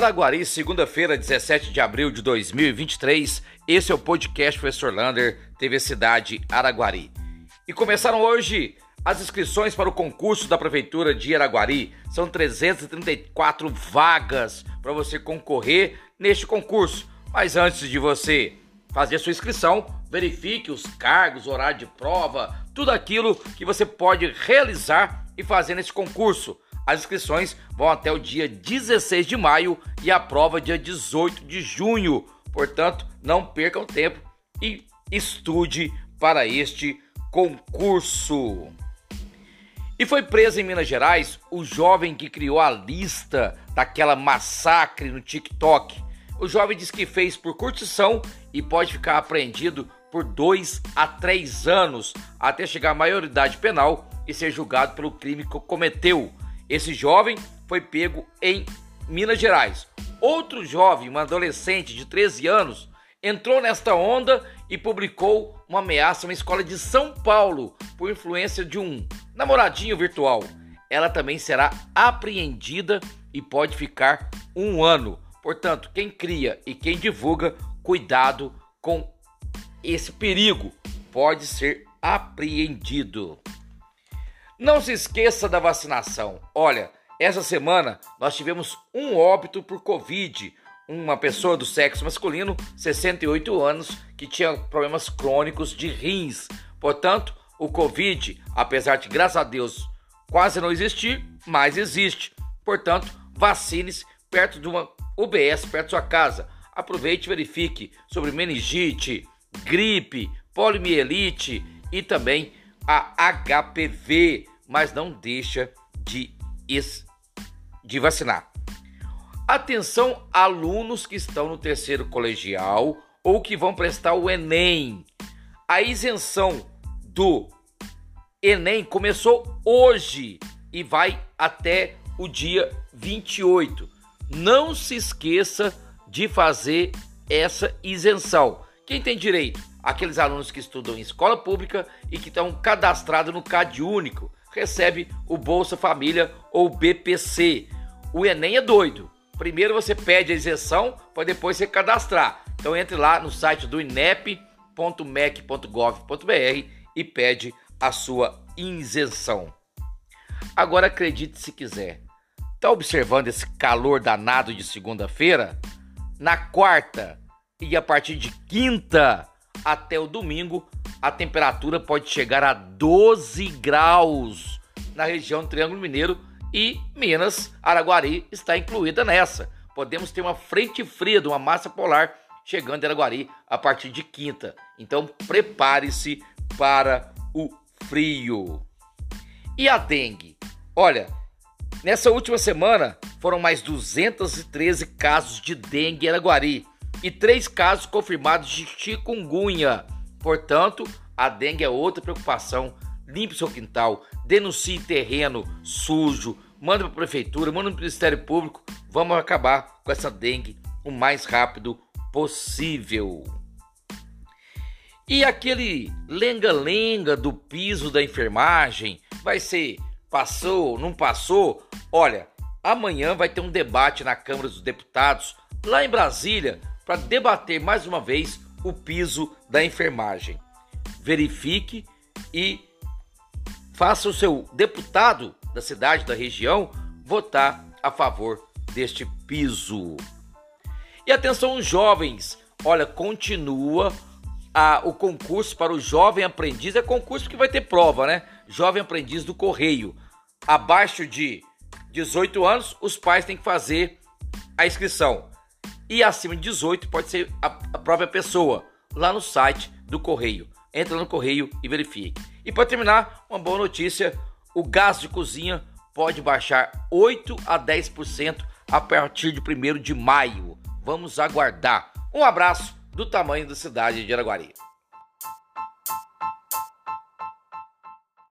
Araguari, segunda-feira, 17 de abril de 2023. Esse é o podcast Professor Lander, TV Cidade Araguari. E começaram hoje as inscrições para o concurso da Prefeitura de Araguari. São 334 vagas para você concorrer neste concurso. Mas antes de você fazer sua inscrição, verifique os cargos, horário de prova, tudo aquilo que você pode realizar e fazer nesse concurso. As inscrições vão até o dia 16 de maio e a prova dia 18 de junho. Portanto, não percam tempo e estude para este concurso. E foi preso em Minas Gerais o jovem que criou a lista daquela massacre no TikTok. O jovem diz que fez por curtição e pode ficar apreendido por dois a três anos até chegar à maioridade penal e ser julgado pelo crime que cometeu. Esse jovem foi pego em Minas Gerais. Outro jovem, uma adolescente de 13 anos, entrou nesta onda e publicou uma ameaça a uma escola de São Paulo por influência de um namoradinho virtual. Ela também será apreendida e pode ficar um ano. Portanto, quem cria e quem divulga, cuidado com esse perigo, pode ser apreendido. Não se esqueça da vacinação. Olha, essa semana nós tivemos um óbito por Covid. Uma pessoa do sexo masculino, 68 anos, que tinha problemas crônicos de rins. Portanto, o Covid, apesar de, graças a Deus, quase não existir, mas existe. Portanto, vacine-se perto de uma UBS, perto da sua casa. Aproveite e verifique sobre meningite, gripe, poliomielite e também a HPV mas não deixa de, de vacinar. Atenção, alunos que estão no terceiro colegial ou que vão prestar o Enem. A isenção do Enem começou hoje e vai até o dia 28. Não se esqueça de fazer essa isenção. Quem tem direito? Aqueles alunos que estudam em escola pública e que estão cadastrados no CAD único recebe o Bolsa Família ou BPC. O Enem é doido. Primeiro você pede a isenção para depois você cadastrar. Então entre lá no site do inep.mec.gov.br e pede a sua isenção. Agora acredite se quiser. Tá observando esse calor danado de segunda-feira? Na quarta e a partir de quinta até o domingo a temperatura pode chegar a 12 graus na região do Triângulo Mineiro e Minas, Araguari está incluída nessa. Podemos ter uma frente fria de uma massa polar chegando em Araguari a partir de quinta. Então prepare-se para o frio. E a dengue? Olha, nessa última semana foram mais 213 casos de dengue em Araguari e três casos confirmados de chikungunya. Portanto, a dengue é outra preocupação. Limpe seu quintal, denuncie terreno sujo, manda para a prefeitura, manda para o Ministério Público. Vamos acabar com essa dengue o mais rápido possível. E aquele lenga-lenga do piso da enfermagem vai ser passou, não passou? Olha, amanhã vai ter um debate na Câmara dos Deputados lá em Brasília para debater mais uma vez o piso da enfermagem. Verifique e faça o seu deputado da cidade, da região, votar a favor deste piso. E atenção, jovens, olha, continua a, o concurso para o jovem aprendiz. É concurso que vai ter prova, né? Jovem aprendiz do Correio. Abaixo de 18 anos, os pais têm que fazer a inscrição e acima de 18 pode ser a, a própria pessoa lá no site do Correio. Entra no Correio e verifique. E para terminar, uma boa notícia: o gás de cozinha pode baixar 8 a 10% a partir de 1 de maio. Vamos aguardar. Um abraço do tamanho da cidade de Araguari.